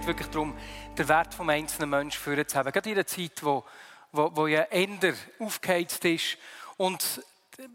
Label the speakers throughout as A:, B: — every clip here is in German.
A: Geht wirklich darum, den Wert des einzelnen Menschen führen zu haben. Gerade in einer Zeit, wo, wo, wo ja Ender aufgeheizt ist. Und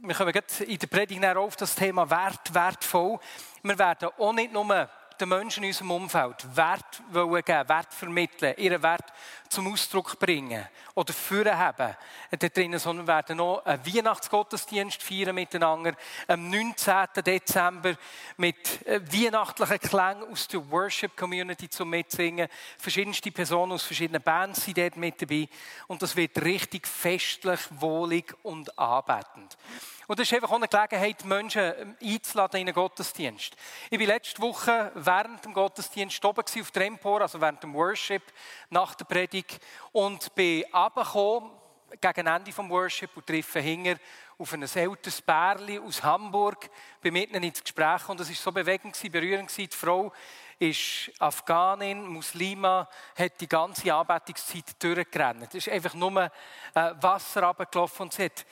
A: wir kommen in der Predigt auf das Thema Wert, wertvoll. Wir werden auch nicht nur den Menschen in unserem Umfeld Wert geben, Wert vermitteln, ihren Wert zum Ausdruck bringen oder führen haben. Da drinnen, sondern wir werden noch einen Weihnachtsgottesdienst feiern miteinander am 19. Dezember mit äh, weihnachtlichen Klängen aus der Worship Community zum Mitsingen. Verschiedenste Personen aus verschiedenen Bands sind dort mit dabei und das wird richtig festlich, wohlig und anbetend. Und das ist einfach auch eine Gelegenheit, Menschen ähm, einzuladen in einen Gottesdienst. Ich war letzte Woche während dem Gottesdienst oben auf der Empor, also während dem Worship, nach der Predigt, und bin runtergekommen, gegen Ende des Worship und treffe hinger auf ein älteres Pärchen aus Hamburg, bin mitten ins Gespräch und es war so bewegend, berührend. Die Frau ist Afghanin, Muslima, hat die ganze Anbetungszeit durchgerannt. Es ist einfach nur äh, Wasser runtergelaufen und sie hat,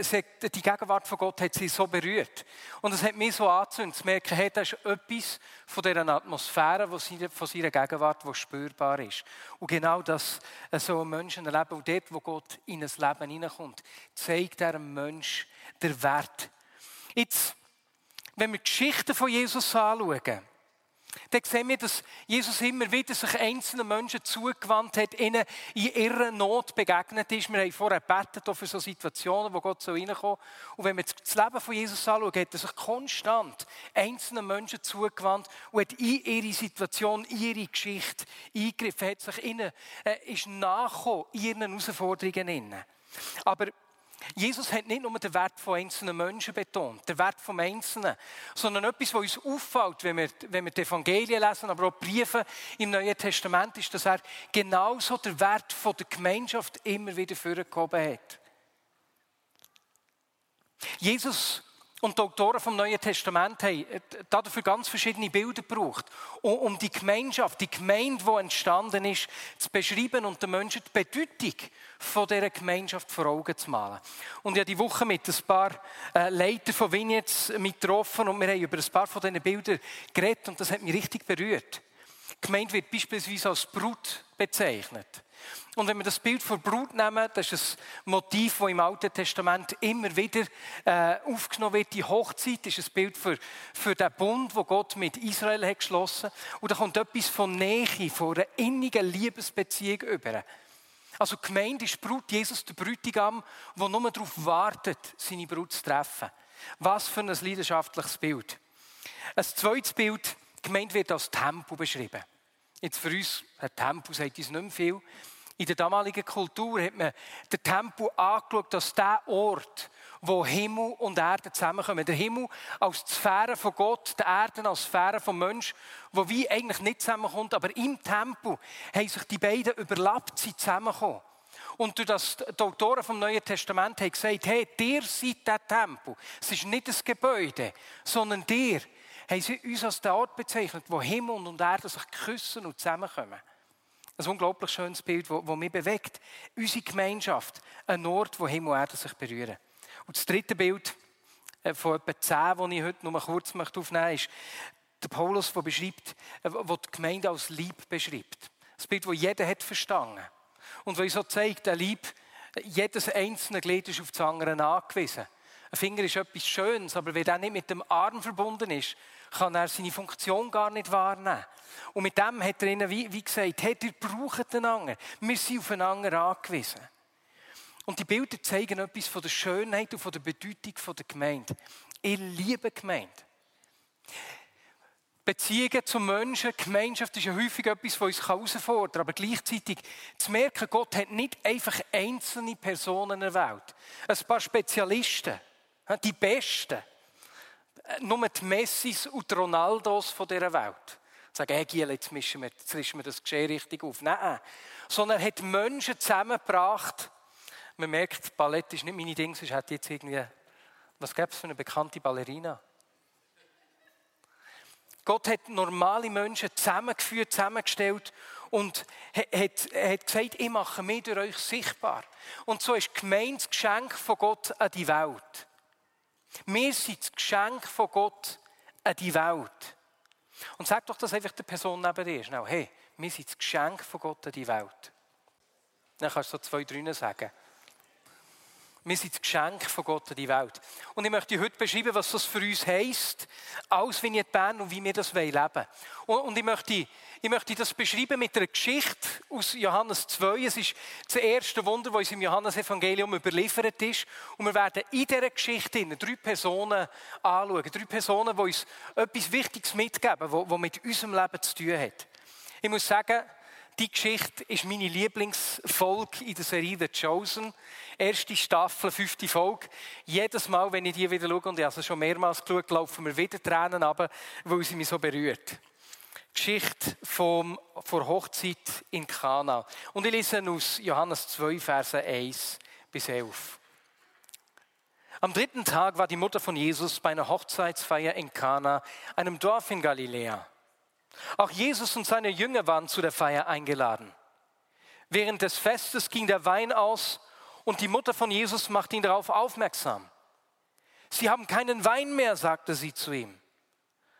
A: sie hat, die Gegenwart von Gott hat sie so berührt. Und es hat mich so angezündet, zu merken, hey, da ist etwas von dieser Atmosphäre, von seiner Gegenwart, die spürbar ist. Und genau das äh, so Menschen erleben. Und dort, wo Gott in ein Leben hineinkommt, zeigt er einem Menschen den Wert. Jetzt, wenn wir die Geschichte von Jesus anschauen, dann sehen wir, dass Jesus immer wieder sich einzelnen Menschen zugewandt hat, ihnen in ihrer Not begegnet ist. Wir haben vorher gebetet für so Situationen, wo Gott so reinkommt. Und wenn wir das Leben von Jesus anschauen, hat er sich konstant einzelnen Menschen zugewandt und hat in ihre Situation, in ihre Geschichte eingegriffen, hat sich ihnen, äh, ist nachgekommen, in ihren Herausforderungen. Aber Jesus hat nicht nur den Wert von einzelnen Menschen betont, den Wert vom Einzelnen, sondern etwas, was uns auffällt, wenn wir, wenn wir die Evangelien lesen, aber auch Briefe im Neuen Testament, ist, dass er genauso den Wert von der Gemeinschaft immer wieder vorgehoben hat. Jesus und die Autoren vom Neuen Testament haben äh, dafür ganz verschiedene Bilder gebraucht, um die Gemeinschaft, die Gemeinde, die entstanden ist, zu beschreiben und den Menschen die Bedeutung von dieser Gemeinschaft vor Augen zu malen. Und ich habe die Woche mit ein paar äh, Leitern von Vignettes getroffen und wir haben über ein paar von diesen Bildern geredet und das hat mich richtig berührt. Die Gemeinde wird beispielsweise als Brut bezeichnet. Und wenn wir das Bild von Brut nehmen, das ist ein Motiv, das im Alten Testament immer wieder äh, aufgenommen wird. Die Hochzeit ist ein Bild für, für den Bund, wo Gott mit Israel hat geschlossen. Und da kommt etwas von Nähe, von einer innigen Liebesbeziehung über. Also Gemeinde ist Brut, Jesus der Brütigam, der nur darauf wartet, seine Brut zu treffen. Was für ein leidenschaftliches Bild. Ein zweites Bild, Gemeinde wird als Tempel beschrieben. Jetzt für uns, ein Tempel sagt uns nicht mehr viel. In der damaligen Kultur hat man den Tempel angeschaut als der Ort, wo Himmel und Erde zusammenkommen. Der Himmel als Sphäre von Gott, die Erde als Sphäre vom Mensch, wo wie eigentlich nicht zusammenkommt, aber im Tempel haben sich die beiden überlappt, sie zusammengekommen. Und durch das, die Autoren vom Neuen Testament haben gesagt, hey, der seid der Tempel. Es ist nicht das Gebäude, sondern der haben sie uns als den Ort bezeichnet, wo Himmel und Erde sich küssen und zusammenkommen. Ein unglaublich schönes Bild, das mich bewegt. Unsere Gemeinschaft, ein Ort, wo Himmel und Erde sich berühren. Und das dritte Bild äh, von etwa zehn, das ich heute noch kurz aufnehmen möchte, ist der Paulus, der beschreibt, der äh, die Gemeinde als Lieb beschreibt. Das Bild, das jeder hat verstanden. Und wo ich so zeigt, der Lieb, jedes einzelne Glied ist auf das andere angewiesen. Ein Finger ist etwas Schönes, aber wenn er nicht mit dem Arm verbunden ist, kann er seine Funktion gar nicht wahrnehmen. Und mit dem hat er ihnen wie, wie gesagt, hey, ihr braucht einander. Wir sind aufeinander angewiesen. Und die Bilder zeigen etwas von der Schönheit und von der Bedeutung der Gemeinde. Ich liebe Gemeinde. Beziehungen zu Menschen, Gemeinschaft ist ja häufig etwas, was uns herausfordert. Aber gleichzeitig zu merken, Gott hat nicht einfach einzelne Personen erwählt. Ein paar Spezialisten, die Besten. Nur die Messis und die Ronaldos dieser Welt Sagen, hey Giel, jetzt mischen wir, jetzt rischen wir das Geschehen richtig auf. Nein. Sondern er hat Menschen zusammengebracht. Man merkt, Ballett ist nicht meine Ding, sonst hätte jetzt irgendwie, was gäbe es für eine bekannte Ballerina? Gott hat normale Menschen zusammengeführt, zusammengestellt und hat, hat gesagt, ich mache mich durch euch sichtbar. Und so ist Gemeinde das Geschenk von Gott an die Welt. Wir sind das Geschenk von Gott an die Welt. Und sag doch das einfach der Person neben dir schnell. Hey, wir sind das Geschenk von Gott an die Welt. Dann kannst du so zwei, drei sagen. Wir sind das Geschenk von Gott an die Welt. Und ich möchte heute beschreiben, was das für uns heisst, als Vignette Bern und wie wir das leben wollen. Und ich möchte, ich möchte das beschreiben mit einer Geschichte aus Johannes 2. Es ist das erste Wunder, das uns im Johannesevangelium überliefert ist. Und wir werden in dieser Geschichte drei Personen anschauen. Drei Personen, die uns etwas Wichtiges mitgeben, was mit unserem Leben zu tun hat. Ich muss sagen, die Geschichte ist meine Lieblingsfolge in der Serie The Chosen. Erste Staffel, fünfte Folge. Jedes Mal, wenn ich die wieder schaue, und ich habe es schon mehrmals geschaut, laufen mir wieder Tränen ab, weil sie mich so berührt. Geschichte vom, vor Hochzeit in Kana. Und ich lese aus Johannes 2, Verse 1 bis 11. Am dritten Tag war die Mutter von Jesus bei einer Hochzeitsfeier in Kana, einem Dorf in Galiläa. Auch Jesus und seine Jünger waren zu der Feier eingeladen. Während des Festes ging der Wein aus und die Mutter von Jesus machte ihn darauf aufmerksam. Sie haben keinen Wein mehr, sagte sie zu ihm.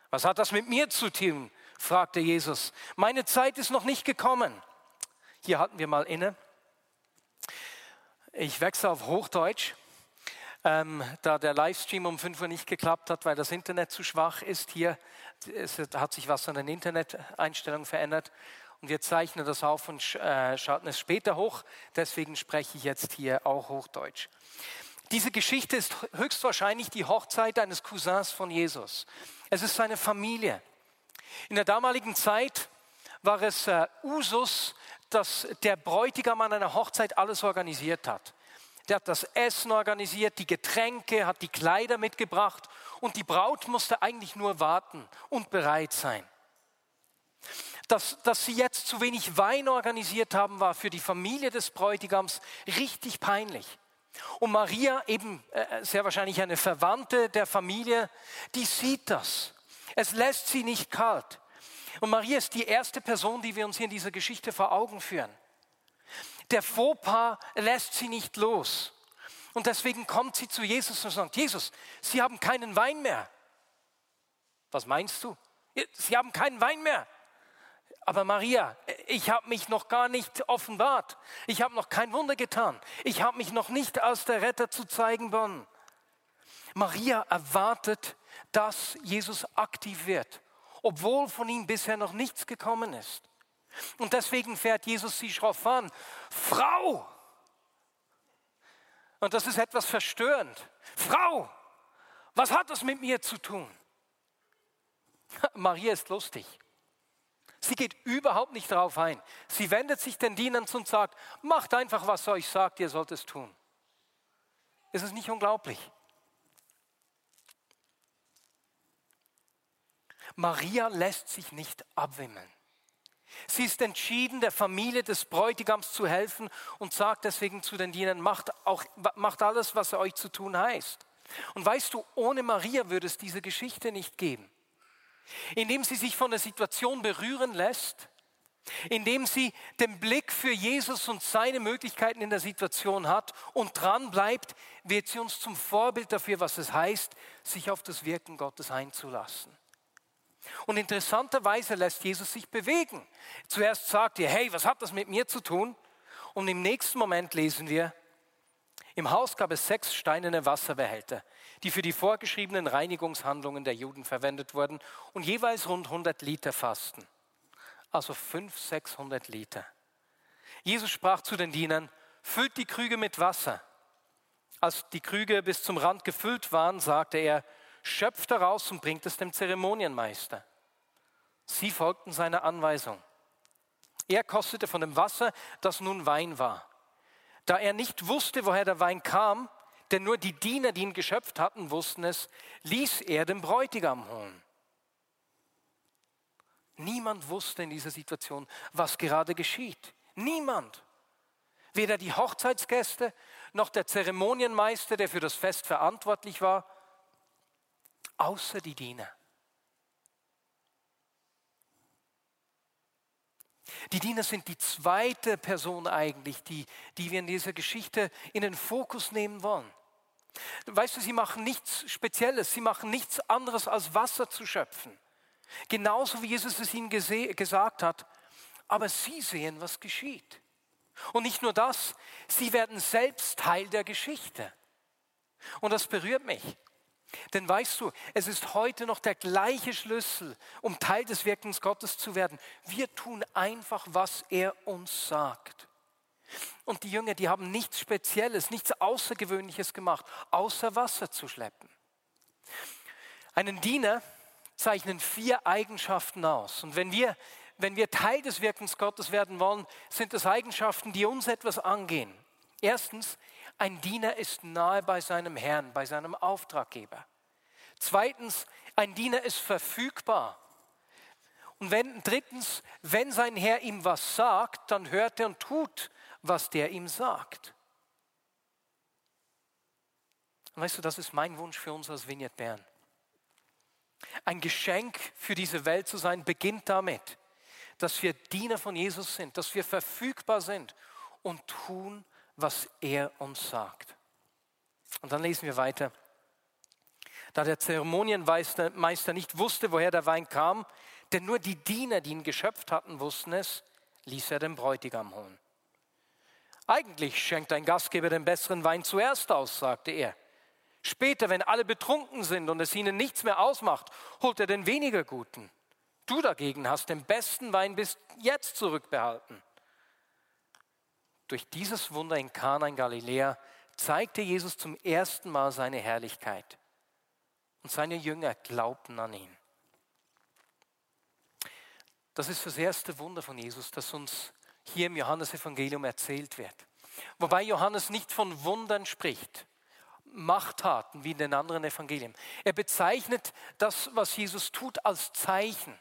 A: Was hat das mit mir zu tun? fragte Jesus. Meine Zeit ist noch nicht gekommen. Hier hatten wir mal inne. Ich wechsle auf Hochdeutsch ähm, da der Livestream um 5 Uhr nicht geklappt hat, weil das Internet zu schwach ist. Hier es hat sich was an den Internet-Einstellungen verändert und wir zeichnen das auf und äh, schalten es später hoch. Deswegen spreche ich jetzt hier auch Hochdeutsch. Diese Geschichte ist höchstwahrscheinlich die Hochzeit eines Cousins von Jesus. Es ist seine Familie. In der damaligen Zeit war es äh, Usus, dass der Bräutigam an einer Hochzeit alles organisiert hat. Der hat das Essen organisiert, die Getränke, hat die Kleider mitgebracht und die Braut musste eigentlich nur warten und bereit sein. Dass, dass sie jetzt zu wenig Wein organisiert haben, war für die Familie des Bräutigams richtig peinlich. Und Maria, eben äh, sehr wahrscheinlich eine Verwandte der Familie, die sieht das. Es lässt sie nicht kalt. Und Maria ist die erste Person, die wir uns hier in dieser Geschichte vor Augen führen. Der Fauxpas lässt sie nicht los. Und deswegen kommt sie zu Jesus und sagt, Jesus, Sie haben keinen Wein mehr. Was meinst du? Sie haben keinen Wein mehr. Aber Maria, ich habe mich noch gar nicht offenbart. Ich habe noch kein Wunder getan. Ich habe mich noch nicht als der Retter zu zeigen begonnen. Maria erwartet, dass Jesus aktiv wird, obwohl von ihm bisher noch nichts gekommen ist. Und deswegen fährt Jesus sie schroff an. Frau! Und das ist etwas verstörend. Frau! Was hat das mit mir zu tun? Maria ist lustig. Sie geht überhaupt nicht darauf ein. Sie wendet sich den Dienern zu und sagt, macht einfach, was euch sagt, ihr sollt es tun. Ist es nicht unglaublich? Maria lässt sich nicht abwimmeln. Sie ist entschieden, der Familie des Bräutigams zu helfen und sagt deswegen zu den Dienern, macht, auch, macht alles, was er euch zu tun heißt. Und weißt du, ohne Maria würde es diese Geschichte nicht geben. Indem sie sich von der Situation berühren lässt, indem sie den Blick für Jesus und seine Möglichkeiten in der Situation hat und dran bleibt, wird sie uns zum Vorbild dafür, was es heißt, sich auf das Wirken Gottes einzulassen. Und interessanterweise lässt Jesus sich bewegen. Zuerst sagt er, hey, was hat das mit mir zu tun? Und im nächsten Moment lesen wir, im Haus gab es sechs steinerne Wasserbehälter, die für die vorgeschriebenen Reinigungshandlungen der Juden verwendet wurden und jeweils rund 100 Liter fassten. Also 500, 600 Liter. Jesus sprach zu den Dienern, füllt die Krüge mit Wasser. Als die Krüge bis zum Rand gefüllt waren, sagte er, schöpft daraus und bringt es dem Zeremonienmeister. Sie folgten seiner Anweisung. Er kostete von dem Wasser, das nun Wein war. Da er nicht wusste, woher der Wein kam, denn nur die Diener, die ihn geschöpft hatten, wussten es, ließ er den Bräutigam holen. Niemand wusste in dieser Situation, was gerade geschieht. Niemand. Weder die Hochzeitsgäste noch der Zeremonienmeister, der für das Fest verantwortlich war, außer die Diener. Die Diener sind die zweite Person eigentlich, die, die wir in dieser Geschichte in den Fokus nehmen wollen. Weißt du, sie machen nichts Spezielles, sie machen nichts anderes als Wasser zu schöpfen. Genauso wie Jesus es ihnen gesagt hat. Aber sie sehen, was geschieht. Und nicht nur das, sie werden selbst Teil der Geschichte. Und das berührt mich. Denn weißt du, es ist heute noch der gleiche Schlüssel, um Teil des Wirkens Gottes zu werden. Wir tun einfach, was er uns sagt. Und die Jünger, die haben nichts Spezielles, nichts Außergewöhnliches gemacht, außer Wasser zu schleppen. Einen Diener zeichnen vier Eigenschaften aus. Und wenn wir, wenn wir Teil des Wirkens Gottes werden wollen, sind das Eigenschaften, die uns etwas angehen. Erstens, ein Diener ist nahe bei seinem Herrn, bei seinem Auftraggeber. Zweitens, ein Diener ist verfügbar. Und wenn, drittens, wenn sein Herr ihm was sagt, dann hört er und tut, was der ihm sagt. Und weißt du, das ist mein Wunsch für uns als Vignette Bern. Ein Geschenk für diese Welt zu sein, beginnt damit, dass wir Diener von Jesus sind, dass wir verfügbar sind und tun, was er uns sagt. Und dann lesen wir weiter. Da der Zeremonienmeister nicht wusste, woher der Wein kam, denn nur die Diener, die ihn geschöpft hatten, wussten es, ließ er den Bräutigam holen. Eigentlich schenkt ein Gastgeber den besseren Wein zuerst aus, sagte er. Später, wenn alle betrunken sind und es ihnen nichts mehr ausmacht, holt er den weniger guten. Du dagegen hast den besten Wein bis jetzt zurückbehalten. Durch dieses Wunder in Kana in Galiläa zeigte Jesus zum ersten Mal seine Herrlichkeit. Und seine Jünger glaubten an ihn. Das ist das erste Wunder von Jesus, das uns hier im Johannesevangelium erzählt wird. Wobei Johannes nicht von Wundern spricht, Machttaten wie in den anderen Evangelien. Er bezeichnet das, was Jesus tut, als Zeichen,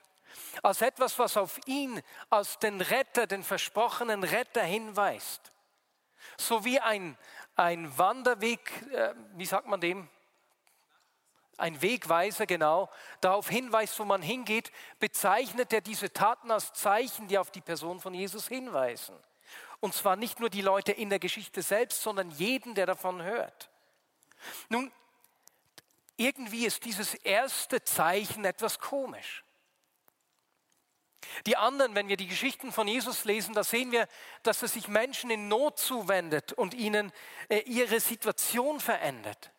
A: als etwas, was auf ihn, als den Retter, den versprochenen Retter hinweist. So wie ein, ein Wanderweg, äh, wie sagt man dem? Ein Wegweiser, genau, darauf hinweist, wo man hingeht, bezeichnet er diese Taten als Zeichen, die auf die Person von Jesus hinweisen. Und zwar nicht nur die Leute in der Geschichte selbst, sondern jeden, der davon hört. Nun, irgendwie ist dieses erste Zeichen etwas komisch. Die anderen, wenn wir die Geschichten von Jesus lesen, da sehen wir, dass er sich Menschen in Not zuwendet und ihnen äh, ihre Situation verändert.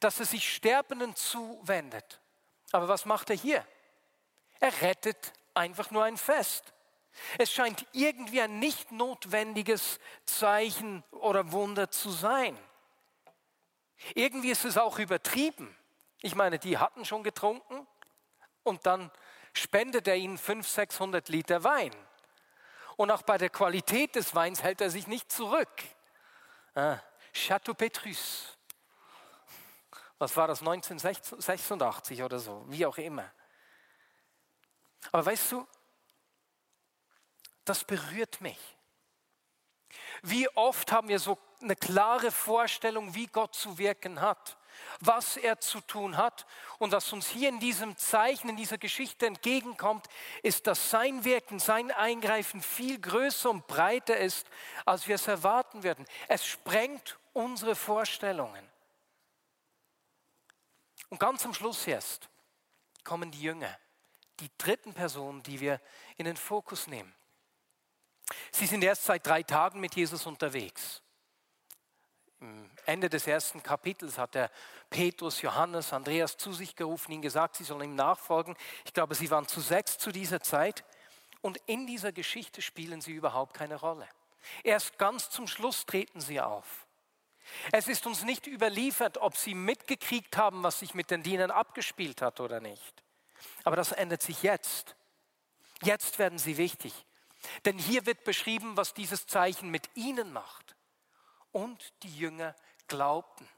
A: Dass er sich Sterbenden zuwendet. Aber was macht er hier? Er rettet einfach nur ein Fest. Es scheint irgendwie ein nicht notwendiges Zeichen oder Wunder zu sein. Irgendwie ist es auch übertrieben. Ich meine, die hatten schon getrunken und dann spendet er ihnen 500, 600 Liter Wein. Und auch bei der Qualität des Weins hält er sich nicht zurück. Ah, Chateau Petrus. Was war das, 1986 oder so, wie auch immer. Aber weißt du, das berührt mich. Wie oft haben wir so eine klare Vorstellung, wie Gott zu wirken hat, was er zu tun hat. Und was uns hier in diesem Zeichen, in dieser Geschichte entgegenkommt, ist, dass sein Wirken, sein Eingreifen viel größer und breiter ist, als wir es erwarten würden. Es sprengt unsere Vorstellungen. Und ganz am Schluss erst kommen die Jünger, die dritten Personen, die wir in den Fokus nehmen. Sie sind erst seit drei Tagen mit Jesus unterwegs. Ende des ersten Kapitels hat er Petrus, Johannes, Andreas zu sich gerufen, ihnen gesagt, sie sollen ihm nachfolgen. Ich glaube, sie waren zu sechs zu dieser Zeit. Und in dieser Geschichte spielen sie überhaupt keine Rolle. Erst ganz zum Schluss treten sie auf. Es ist uns nicht überliefert, ob sie mitgekriegt haben, was sich mit den Dienern abgespielt hat oder nicht. Aber das ändert sich jetzt. Jetzt werden sie wichtig. Denn hier wird beschrieben, was dieses Zeichen mit ihnen macht. Und die Jünger glaubten.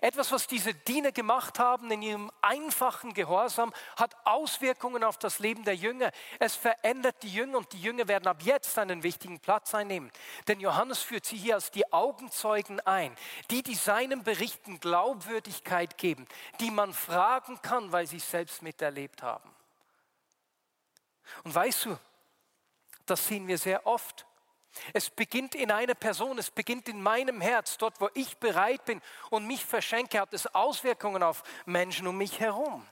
A: Etwas, was diese Diener gemacht haben in ihrem einfachen Gehorsam, hat Auswirkungen auf das Leben der Jünger. Es verändert die Jünger und die Jünger werden ab jetzt einen wichtigen Platz einnehmen. Denn Johannes führt sie hier als die Augenzeugen ein, die, die seinen Berichten Glaubwürdigkeit geben, die man fragen kann, weil sie es selbst miterlebt haben. Und weißt du, das sehen wir sehr oft. Es beginnt in einer Person, es beginnt in meinem Herz, dort wo ich bereit bin und mich verschenke, hat es Auswirkungen auf Menschen um mich herum.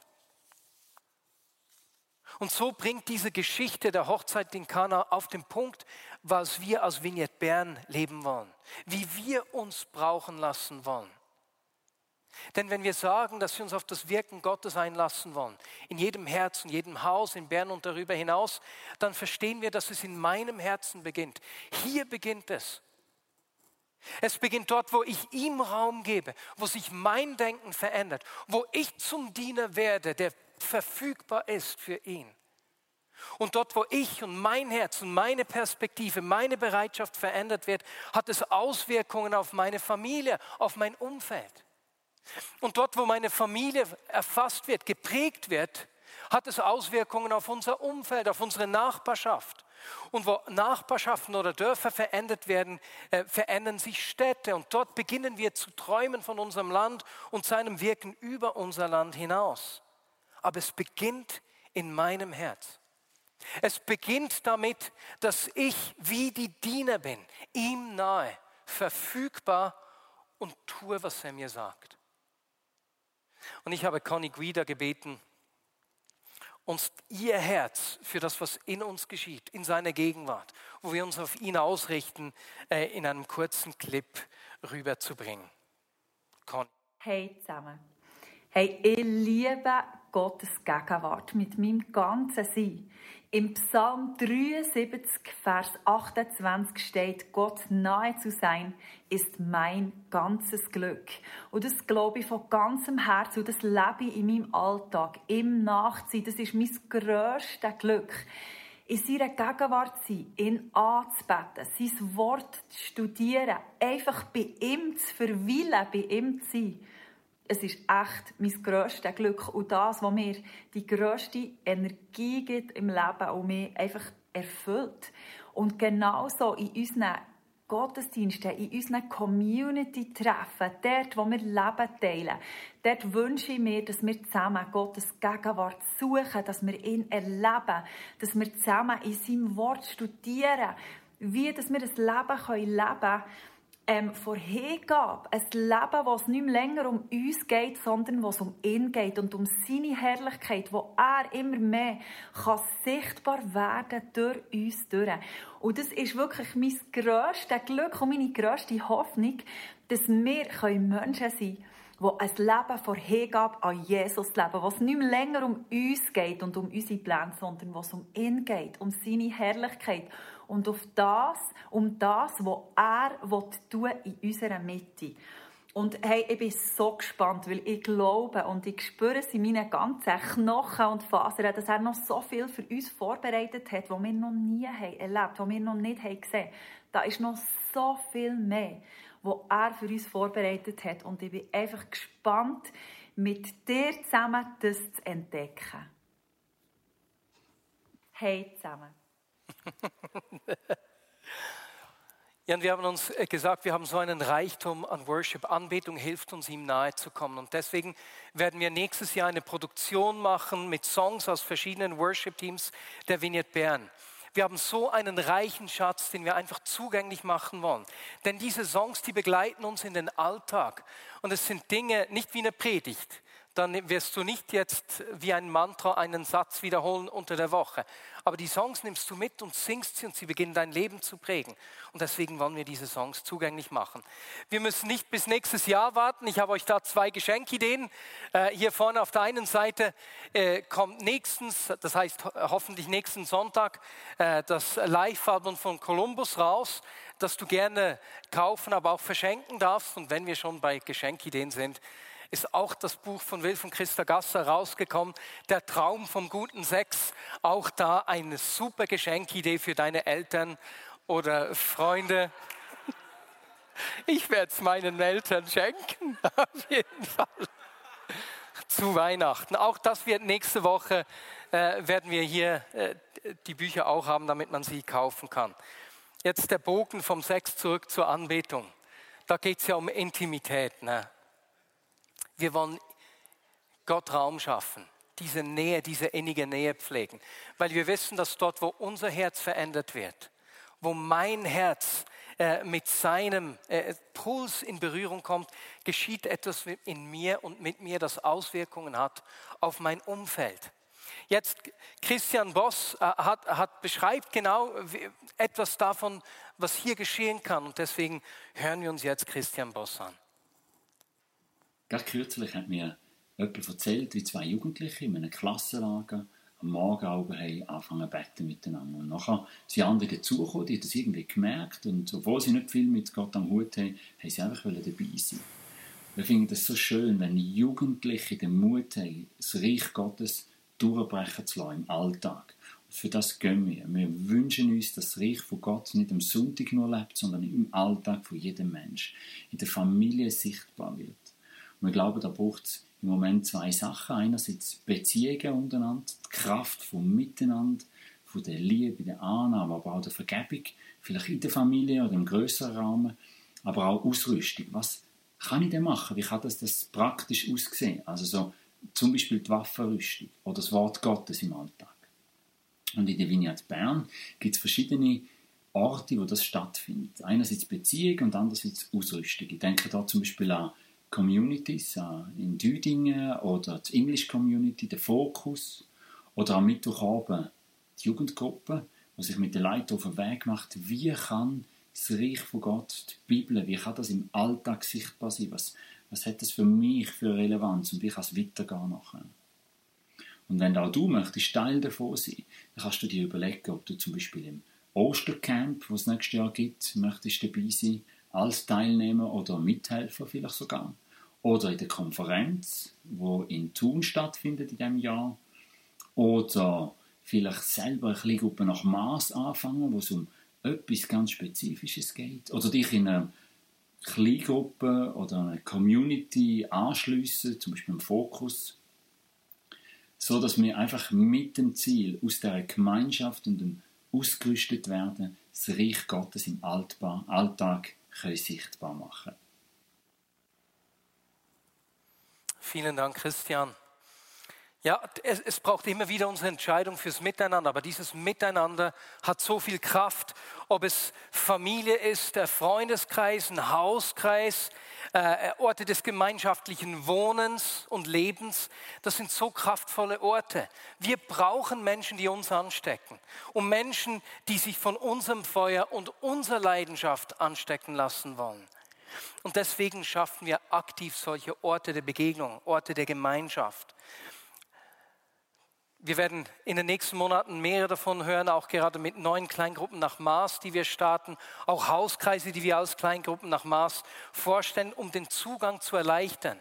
A: Und so bringt diese Geschichte der Hochzeit in Kana auf den Punkt, was wir als Vignette Bern leben wollen, wie wir uns brauchen lassen wollen. Denn wenn wir sagen, dass wir uns auf das Wirken Gottes einlassen wollen, in jedem Herzen, jedem Haus, in Bern und darüber hinaus, dann verstehen wir, dass es in meinem Herzen beginnt. Hier beginnt es. Es beginnt dort, wo ich ihm Raum gebe, wo sich mein Denken verändert, wo ich zum Diener werde, der verfügbar ist für ihn. Und dort, wo ich und mein Herz und meine Perspektive, meine Bereitschaft verändert wird, hat es Auswirkungen auf meine Familie, auf mein Umfeld. Und dort, wo meine Familie erfasst wird, geprägt wird, hat es Auswirkungen auf unser Umfeld, auf unsere Nachbarschaft. Und wo Nachbarschaften oder Dörfer verändert werden, äh, verändern sich Städte. Und dort beginnen wir zu träumen von unserem Land und seinem Wirken über unser Land hinaus. Aber es beginnt in meinem Herz. Es beginnt damit, dass ich wie die Diener bin, ihm nahe, verfügbar und tue, was er mir sagt. Und ich habe Conny Guida gebeten, uns ihr Herz für das, was in uns geschieht, in seiner Gegenwart, wo wir uns auf ihn ausrichten, äh, in einem kurzen Clip rüberzubringen.
B: Conny. Hey zusammen. Hey, ich liebe Gottes Gegenwart mit meinem ganzen Sein. Im Psalm 73, Vers 28 steht, Gott nahe zu sein, ist mein ganzes Glück. Und das glaube ich von ganzem Herzen und das lebe ich in meinem Alltag, im Nachziehen. Das ist mein grösstes Glück in seiner Gegenwart sein, ihn anzubeten, sein Wort zu studieren, einfach bei ihm zu verweilen, bei ihm zu sein es ist echt mein grösstes Glück und das, was mir die grösste Energie gibt im Leben und mich einfach erfüllt. Und genauso in unseren Gottesdiensten, in unseren Community-Treffen, dort, wo wir Leben teilen, dort wünsche ich mir, dass wir zusammen Gottes Gegenwart suchen, dass wir ihn erleben, dass wir zusammen in seinem Wort studieren, wie dass wir das Leben leben können, ähm, Vorhergabe, ein Leben, es nicht mehr länger um uns geht, sondern wo um ihn geht und um seine Herrlichkeit, wo er immer mehr kann sichtbar werden durch uns durch. Und das ist wirklich mein grösstes Glück und meine grösste Hoffnung, dass wir Menschen sein können, wo ein Leben vor Hingabe an Jesus leben, wo es nicht mehr länger um uns geht und um unsere Pläne, sondern wo es um ihn geht, um seine Herrlichkeit und auf das, um das, was er tun in unserer Mitte. Und hey, ich bin so gespannt, weil ich glaube und ich spüre es in meinen ganzen Knochen und Fasern, dass er noch so viel für uns vorbereitet hat, was wir noch nie haben erlebt, was wir noch nicht haben gesehen. Da ist noch so viel mehr, was er für uns vorbereitet hat. Und ich bin einfach gespannt, mit dir zusammen das zu entdecken. Hey zusammen.
A: Ja, und wir haben uns äh, gesagt, wir haben so einen Reichtum an Worship. Anbetung hilft uns, ihm nahe zu kommen. Und deswegen werden wir nächstes Jahr eine Produktion machen mit Songs aus verschiedenen Worship-Teams der Vignette Bern. Wir haben so einen reichen Schatz, den wir einfach zugänglich machen wollen. Denn diese Songs, die begleiten uns in den Alltag. Und es sind Dinge, nicht wie eine Predigt, dann wirst du nicht jetzt wie ein Mantra einen Satz wiederholen unter der Woche. Aber die Songs nimmst du mit und singst sie und sie beginnen dein Leben zu prägen. Und deswegen wollen wir diese Songs zugänglich machen. Wir müssen nicht bis nächstes Jahr warten. Ich habe euch da zwei Geschenkideen. Äh, hier vorne auf der einen Seite äh, kommt nächstens, das heißt hoffentlich nächsten Sonntag, äh, das Live-Album von Columbus raus, das du gerne kaufen, aber auch verschenken darfst. Und wenn wir schon bei Geschenkideen sind, ist auch das Buch von Wilf und Christa Gasser rausgekommen, Der Traum vom guten Sex. Auch da eine super Geschenkidee für deine Eltern oder Freunde. Ich werde es meinen Eltern schenken, auf jeden Fall. Zu Weihnachten. Auch das wird nächste Woche, äh, werden wir hier äh, die Bücher auch haben, damit man sie kaufen kann. Jetzt der Bogen vom Sex zurück zur Anbetung. Da geht es ja um Intimität. Ne? Wir wollen Gott Raum schaffen, diese Nähe, diese innige Nähe pflegen, weil wir wissen, dass dort, wo unser Herz verändert wird, wo mein Herz äh, mit seinem äh, Puls in Berührung kommt, geschieht etwas in mir und mit mir, das Auswirkungen hat auf mein Umfeld. Jetzt Christian Boss äh, hat, hat, beschreibt genau etwas davon, was hier geschehen kann. Und deswegen hören wir uns jetzt Christian Boss an.
C: Gerade kürzlich hat mir jemand erzählt, wie zwei Jugendliche in einem Klassenlager am Morgen haben angefangen zu beten miteinander. Und nachher sind andere dazugekommen, die haben das irgendwie gemerkt und obwohl sie nicht viel mit Gott am Hut haben, haben sie einfach dabei sein Wir finden das so schön, wenn Jugendliche den Mut haben, das Reich Gottes durchbrechen zu lassen im Alltag. Und für das gehen wir. Wir wünschen uns, dass das Reich von Gott nicht am Sonntag nur lebt, sondern im Alltag von jedem Mensch, in der Familie sichtbar wird. Und wir glauben, da braucht es im Moment zwei Sachen. Einerseits Beziehungen untereinander, die Kraft vom Miteinander, von der Liebe, der Annahme, aber auch der Vergebung, vielleicht in der Familie oder im größeren Rahmen, aber auch Ausrüstung. Was kann ich denn machen? Wie kann das, das praktisch aussehen? Also so zum Beispiel die Waffenrüstung oder das Wort Gottes im Alltag. Und in der Vignette Bern gibt es verschiedene Orte, wo das stattfindet. Einerseits Beziehung und andererseits Ausrüstung. Ich denke da zum Beispiel an Communities in Düdingen oder die English Community, der Fokus oder am Mittwochabend die Jugendgruppe, die sich mit den Leuten auf den Weg macht, wie kann das Reich von Gott, die Bibel, wie kann das im Alltag sichtbar sein? Was, was hat das für mich für Relevanz und wie kann es weitergehen nachher? Und wenn auch du möchtest Teil davon sein, dann kannst du dir überlegen, ob du zum Beispiel im Ostercamp, das es nächstes Jahr gibt, möchtest dabei sein, als Teilnehmer oder Mithelfer vielleicht sogar. Oder in der Konferenz, wo in Thun stattfindet in diesem Jahr. Oder vielleicht selber eine Kleingruppe nach Maß anfangen, wo es um etwas ganz Spezifisches geht. Oder dich in einer Kleingruppe oder eine Community anschliessen, zum Beispiel im Fokus, so dass wir einfach mit dem Ziel aus der Gemeinschaft und dem ausgerüstet werden, das Reich Gottes im Alltag können sichtbar machen.
A: Vielen Dank, Christian. Ja, es, es, braucht immer wieder unsere Entscheidung fürs Miteinander, aber dieses Miteinander hat so viel Kraft, ob es Familie ist, der Freundeskreis, ein Hauskreis, äh, Orte des gemeinschaftlichen Wohnens und Lebens, das sind so kraftvolle Orte. Wir brauchen Menschen, die uns anstecken und Menschen, die sich von unserem Feuer und unserer Leidenschaft anstecken lassen wollen. Und deswegen schaffen wir aktiv solche Orte der Begegnung, Orte der Gemeinschaft. Wir werden in den nächsten Monaten mehrere davon hören, auch gerade mit neuen Kleingruppen nach Maß, die wir starten, auch Hauskreise, die wir als Kleingruppen nach Maß vorstellen, um den Zugang zu erleichtern.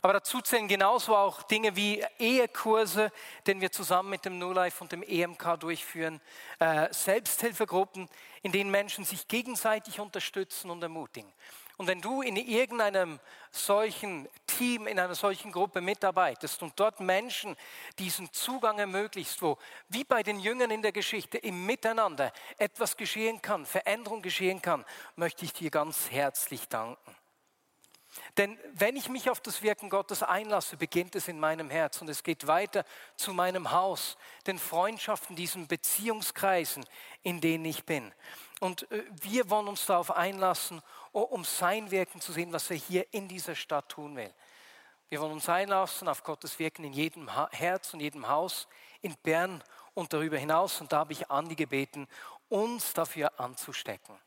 A: Aber dazu zählen genauso auch Dinge wie Ehekurse, den wir zusammen mit dem No Life und dem EMK durchführen, äh, Selbsthilfegruppen, in denen Menschen sich gegenseitig unterstützen und ermutigen. Und wenn du in irgendeinem solchen Team, in einer solchen Gruppe mitarbeitest und dort Menschen diesen Zugang ermöglicht, wo wie bei den Jüngern in der Geschichte im Miteinander etwas geschehen kann, Veränderung geschehen kann, möchte ich dir ganz herzlich danken. Denn wenn ich mich auf das Wirken Gottes einlasse, beginnt es in meinem Herz und es geht weiter zu meinem Haus, den Freundschaften, diesen Beziehungskreisen, in denen ich bin. Und äh, wir wollen uns darauf einlassen um sein Wirken zu sehen, was er hier in dieser Stadt tun will. Wir wollen uns einlassen auf Gottes Wirken in jedem Herz und jedem Haus, in Bern und darüber hinaus. Und da habe ich Andi gebeten, uns dafür anzustecken.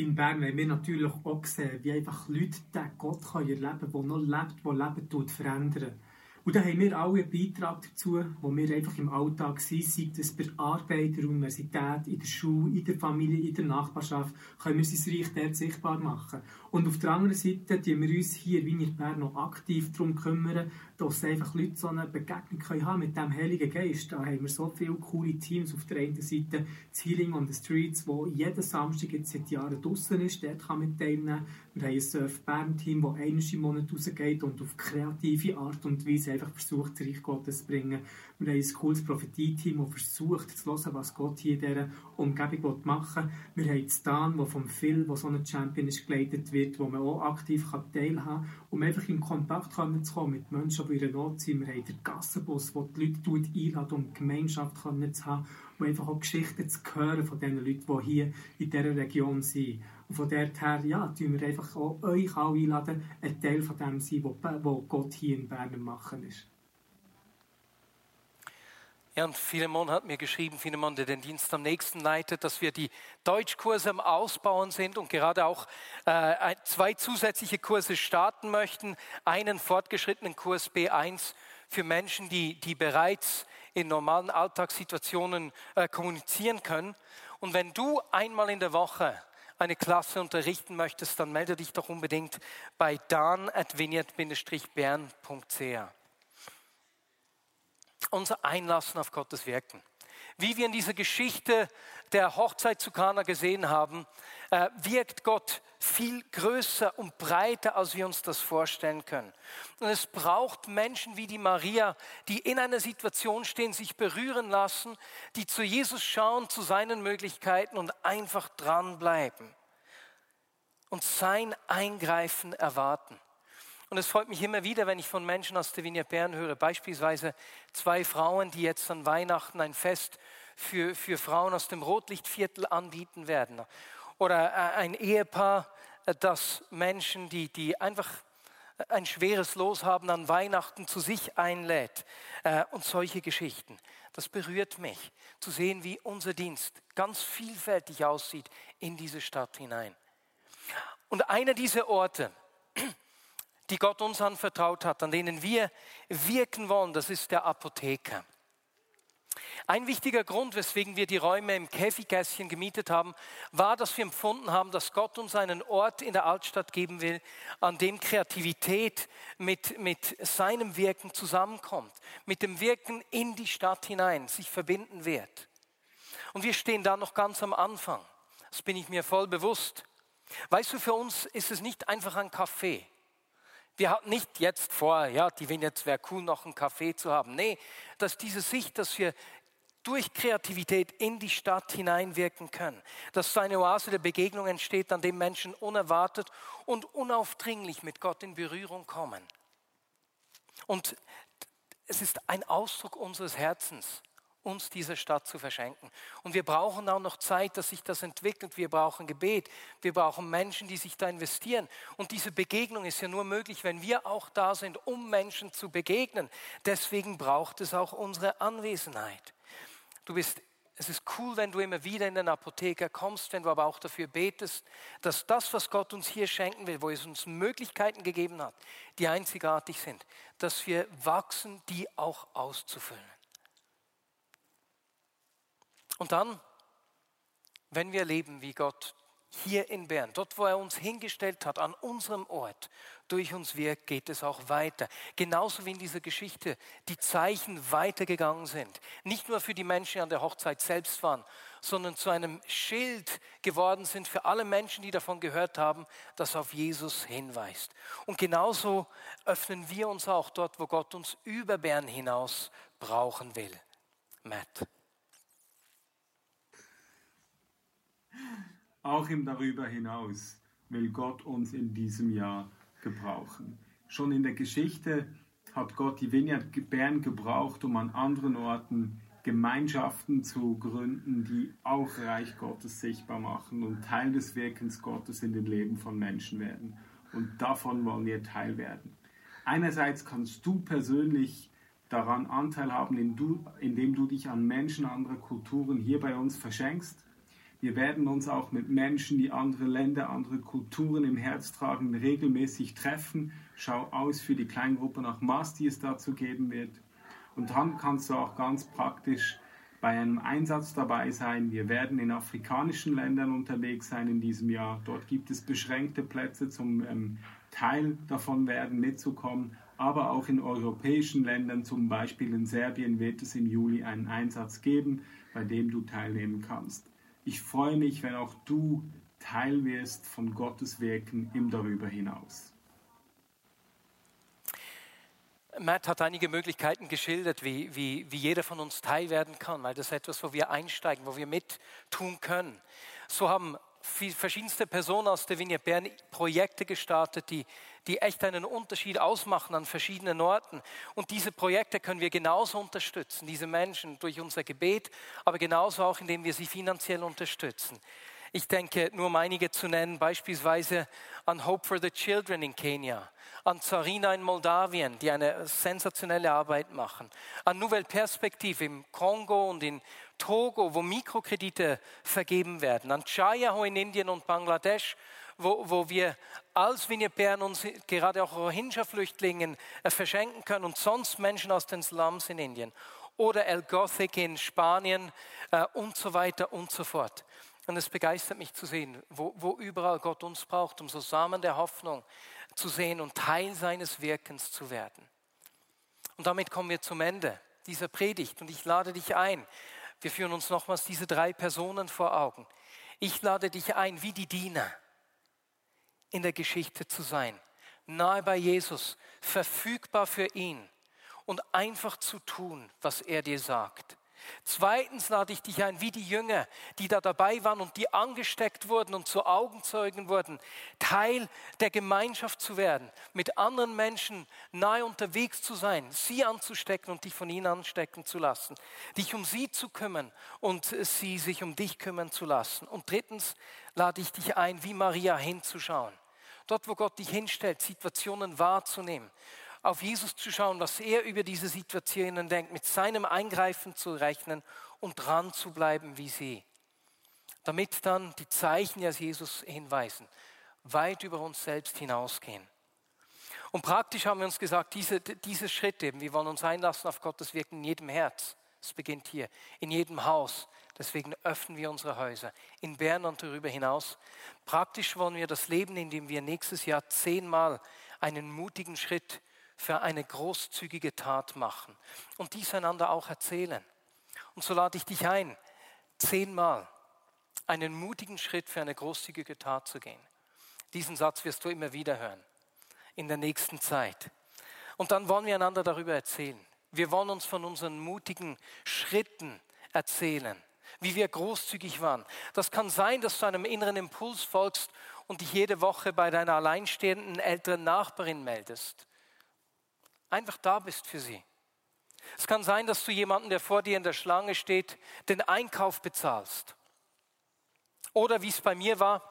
D: In Bern haben wir natürlich auch gesehen, wie einfach Leute den Gott erleben können, der noch lebt, der Leben tut, verändern. Und da haben wir alle einen Beitrag dazu, wo wir einfach im Alltag sind, sei das bei Arbeit, der Universität, in der Schule, in der Familie, in der Nachbarschaft, können wir sein Reich dort sichtbar machen. Und auf der anderen Seite tun wir uns hier in Bern noch aktiv darum kümmern, dass einfach Leute so eine Begegnung können haben mit dem Heiligen Geist. Da haben wir so viele coole Teams. Auf der einen Seite das Healing on the Streets, wo jeden Samstag jetzt seit Jahren draußen ist. Dort kann man teilnehmen. Wir haben ein Surf Bern-Team, das einmal im Monat rausgeht und auf kreative Art und Weise einfach versucht, das Reich Gottes zu bringen. Wir haben ein cooles Prophetie-Team, das versucht zu hören, was Gott hier in dieser Umgebung machen will. Wir haben Stan, der vom Phil, der so ein Champion ist, geleitet wird, wo man auch aktiv teilhaben kann, um einfach in Kontakt zu kommen mit Menschen, die in der Not sind. Wir haben den Gassenbus, der die Leute einladen, um Gemeinschaft zu haben, um einfach auch Geschichten zu hören von den Leuten, die hier in dieser Region sind. Und von dort her, ja, tun wir einfach auch euch alle einladen, ein Teil von dem sein, was Gott hier in Bern machen ist.
A: Ja, und Philemon hat mir geschrieben, Philemon, der den Dienst am nächsten leitet, dass wir die Deutschkurse am Ausbauen sind und gerade auch äh, zwei zusätzliche Kurse starten möchten. Einen fortgeschrittenen Kurs B1 für Menschen, die, die bereits in normalen Alltagssituationen äh, kommunizieren können. Und wenn du einmal in der Woche eine Klasse unterrichten möchtest, dann melde dich doch unbedingt bei dan.vineyard-bern.ch unser Einlassen auf Gottes Wirken. Wie wir in dieser Geschichte der Hochzeit zu Kana gesehen haben, äh, wirkt Gott viel größer und breiter, als wir uns das vorstellen können. Und es braucht Menschen wie die Maria, die in einer Situation stehen, sich berühren lassen, die zu Jesus schauen, zu seinen Möglichkeiten und einfach dranbleiben und sein Eingreifen erwarten. Und es freut mich immer wieder, wenn ich von Menschen aus der Vinia Bern höre, beispielsweise zwei Frauen, die jetzt an Weihnachten ein Fest für, für Frauen aus dem Rotlichtviertel anbieten werden. Oder äh, ein Ehepaar, äh, das Menschen, die, die einfach ein schweres Los haben, an Weihnachten zu sich einlädt. Äh, und solche Geschichten. Das berührt mich, zu sehen, wie unser Dienst ganz vielfältig aussieht in diese Stadt hinein. Und einer dieser Orte, die Gott uns anvertraut hat, an denen wir wirken wollen, das ist der Apotheker. Ein wichtiger Grund, weswegen wir die Räume im Käfigässchen gemietet haben, war, dass wir empfunden haben, dass Gott uns einen Ort in der Altstadt geben will, an dem Kreativität mit, mit seinem Wirken zusammenkommt, mit dem Wirken in die Stadt hinein sich verbinden wird. Und wir stehen da noch ganz am Anfang. Das bin ich mir voll bewusst. Weißt du, für uns ist es nicht einfach ein Café. Wir hatten nicht jetzt vor, ja, die jetzt wäre cool, noch einen Kaffee zu haben. Nee, dass diese Sicht, dass wir durch Kreativität in die Stadt hineinwirken können. Dass so eine Oase der Begegnung entsteht, an dem Menschen unerwartet und unaufdringlich mit Gott in Berührung kommen. Und es ist ein Ausdruck unseres Herzens uns diese Stadt zu verschenken. Und wir brauchen auch noch Zeit, dass sich das entwickelt. Wir brauchen Gebet. Wir brauchen Menschen, die sich da investieren. Und diese Begegnung ist ja nur möglich, wenn wir auch da sind, um Menschen zu begegnen. Deswegen braucht es auch unsere Anwesenheit. Du bist es ist cool, wenn du immer wieder in den Apotheker kommst, wenn du aber auch dafür betest, dass das, was Gott uns hier schenken will, wo es uns Möglichkeiten gegeben hat, die einzigartig sind, dass wir wachsen, die auch auszufüllen. Und dann, wenn wir leben wie Gott hier in Bern, dort wo er uns hingestellt hat, an unserem Ort, durch uns wirkt, geht es auch weiter. Genauso wie in dieser Geschichte die Zeichen weitergegangen sind. Nicht nur für die Menschen, die an der Hochzeit selbst waren, sondern zu einem Schild geworden sind für alle Menschen, die davon gehört haben, das auf Jesus hinweist. Und genauso öffnen wir uns auch dort, wo Gott uns über Bern hinaus brauchen will. Matt.
E: Auch im Darüber hinaus will Gott uns in diesem Jahr gebrauchen. Schon in der Geschichte hat Gott die Vineyard Bern gebraucht, um an anderen Orten Gemeinschaften zu gründen, die auch Reich Gottes sichtbar machen und Teil des Wirkens Gottes in den Leben von Menschen werden. Und davon wollen wir Teil werden. Einerseits kannst du persönlich daran Anteil haben, indem du, indem du dich an Menschen anderer Kulturen hier bei uns verschenkst Wir werden uns auch mit Menschen, die andere Länder, andere Kulturen im Herz tragen, regelmäßig treffen. Schau aus für die Kleingruppe nach Maß, die es dazu geben wird. Und dann kannst du auch ganz praktisch bei einem Einsatz dabei sein. Wir werden in afrikanischen Ländern unterwegs sein in diesem Jahr. Dort gibt es beschränkte Plätze zum ähm, Teil davon werden, mitzukommen. Aber auch in europäischen Ländern, zum Beispiel in Serbien, wird es im Juli einen Einsatz geben, bei dem du teilnehmen kannst. Ich freue mich, wenn auch du Teil wirst von Gottes Wirken im Darüber hinaus.
A: Matt hat einige Möglichkeiten geschildert, wie, wie, wie jeder von uns teil werden kann, weil das ist etwas, wo wir einsteigen, wo wir mittun können. So haben verschiedenste Personen aus der Vignette Bern Projekte gestartet, die, die echt einen Unterschied ausmachen an verschiedenen Orten. Und diese Projekte können wir genauso unterstützen, diese Menschen durch unser Gebet, aber genauso auch, indem wir sie finanziell unterstützen. Ich denke, nur um einige zu nennen, beispielsweise an Hope for the Children in Kenia, an Zarina in Moldawien, die eine sensationelle Arbeit machen, an Nouvelle Perspektive im Kongo und in Togo, wo Mikrokredite vergeben werden, an Chayaho in Indien und Bangladesch, wo, wo wir als Vignette uns gerade auch Rohingya-Flüchtlingen äh, verschenken können und sonst Menschen aus den Slums in Indien oder El Gothic in Spanien äh, und so weiter und so fort. Und es begeistert mich zu sehen, wo, wo überall Gott uns braucht, um so Samen der Hoffnung zu sehen und Teil seines Wirkens zu werden. Und damit kommen wir zum Ende dieser Predigt und ich lade dich ein. Wir führen uns nochmals diese drei Personen vor Augen. Ich lade dich ein, wie die Diener in der Geschichte zu sein, nahe bei Jesus, verfügbar für ihn und einfach zu tun, was er dir sagt. Zweitens lade ich dich ein, wie die Jünger, die da dabei waren und die angesteckt wurden und zu Augenzeugen wurden, Teil der Gemeinschaft zu werden, mit anderen Menschen nahe unterwegs zu sein, sie anzustecken und dich von ihnen anstecken zu lassen, dich um sie zu kümmern und sie sich um dich kümmern zu lassen. Und drittens lade ich dich ein, wie Maria hinzuschauen. Dort, wo Gott dich hinstellt, Situationen wahrzunehmen auf Jesus zu schauen, was er über diese Situationen denkt, mit seinem Eingreifen zu rechnen und dran zu bleiben wie sie. Damit dann die Zeichen, die aus Jesus hinweisen, weit über uns selbst hinausgehen. Und praktisch haben wir uns gesagt, diese, diese Schritte, wir wollen uns einlassen auf Gottes Wirken in jedem Herz. Es beginnt hier, in jedem Haus. Deswegen öffnen wir unsere Häuser in Bern und darüber hinaus. Praktisch wollen wir das Leben, in dem wir nächstes Jahr zehnmal einen mutigen Schritt für eine großzügige Tat machen und dies einander auch erzählen. Und so lade ich dich ein, zehnmal einen mutigen Schritt für eine großzügige Tat zu gehen. Diesen Satz wirst du immer wieder hören in der nächsten Zeit. Und dann wollen wir einander darüber erzählen. Wir wollen uns von unseren mutigen Schritten erzählen, wie wir großzügig waren. Das kann sein, dass du einem inneren Impuls folgst und dich jede Woche bei deiner alleinstehenden älteren Nachbarin meldest einfach da bist für sie. Es kann sein, dass du jemanden, der vor dir in der Schlange steht, den Einkauf bezahlst. Oder wie es bei mir war,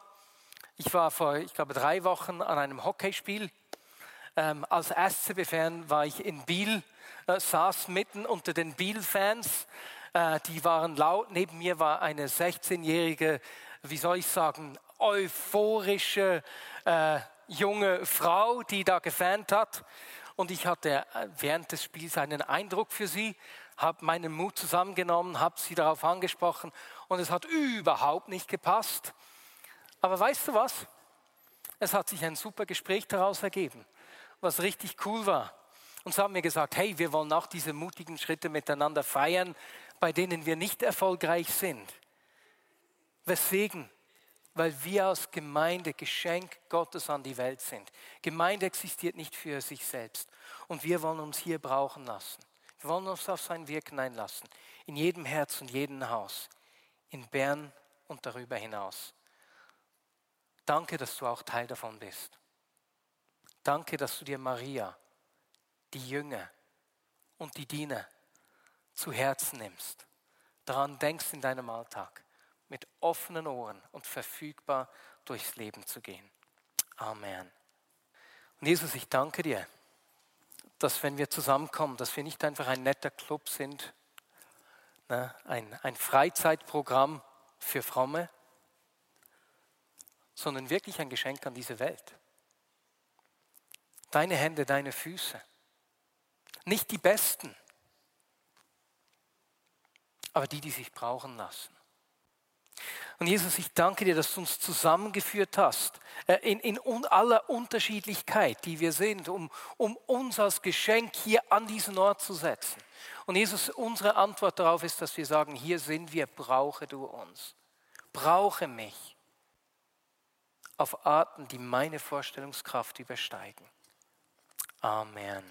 A: ich war vor, ich glaube, drei Wochen an einem Hockeyspiel. Ähm, als SCB-Fan war ich in Biel, äh, saß mitten unter den Biel-Fans. Äh, die waren laut. Neben mir war eine 16-jährige, wie soll ich sagen, euphorische äh, junge Frau, die da gefans hat. Und ich hatte äh, während des Spiels einen Eindruck für sie, habe meinen Mut zusammengenommen, habe sie darauf angesprochen und es hat überhaupt nicht gepasst. Aber weißt du was? Es hat sich ein super Gespräch daraus ergeben, was richtig cool war. Und so haben wir gesagt, hey, wir wollen auch diese mutigen Schritte miteinander feiern, bei denen wir nicht erfolgreich sind. Weswegen? Weil wir als Gemeinde Geschenk Gottes an die Welt sind. Gemeinde existiert nicht für sich selbst. Und wir wollen uns hier brauchen lassen. Wir wollen uns auf sein Wirken einlassen. In jedem Herz und jedem Haus. In Bern und darüber hinaus. Danke, dass du auch Teil davon bist. Danke, dass du dir Maria, die Jünger und die Diener zu Herzen nimmst. Daran denkst in deinem Alltag mit offenen Ohren und verfügbar durchs Leben zu gehen. Amen. Und Jesus, ich danke dir, dass wenn wir zusammenkommen, dass wir nicht einfach ein netter Club sind, ne, ein, ein Freizeitprogramm für Fromme, sondern wirklich ein Geschenk an diese Welt. Deine Hände, deine Füße. Nicht die besten, aber die, die sich brauchen lassen. Und Jesus, ich danke dir, dass du uns zusammengeführt hast, äh, in, in aller Unterschiedlichkeit, die wir sind, um, um uns als Geschenk hier an diesen Ort zu setzen. Und Jesus, unsere Antwort darauf ist, dass wir sagen, hier sind wir, brauche du uns. Brauche mich auf Arten, die meine Vorstellungskraft übersteigen. Amen.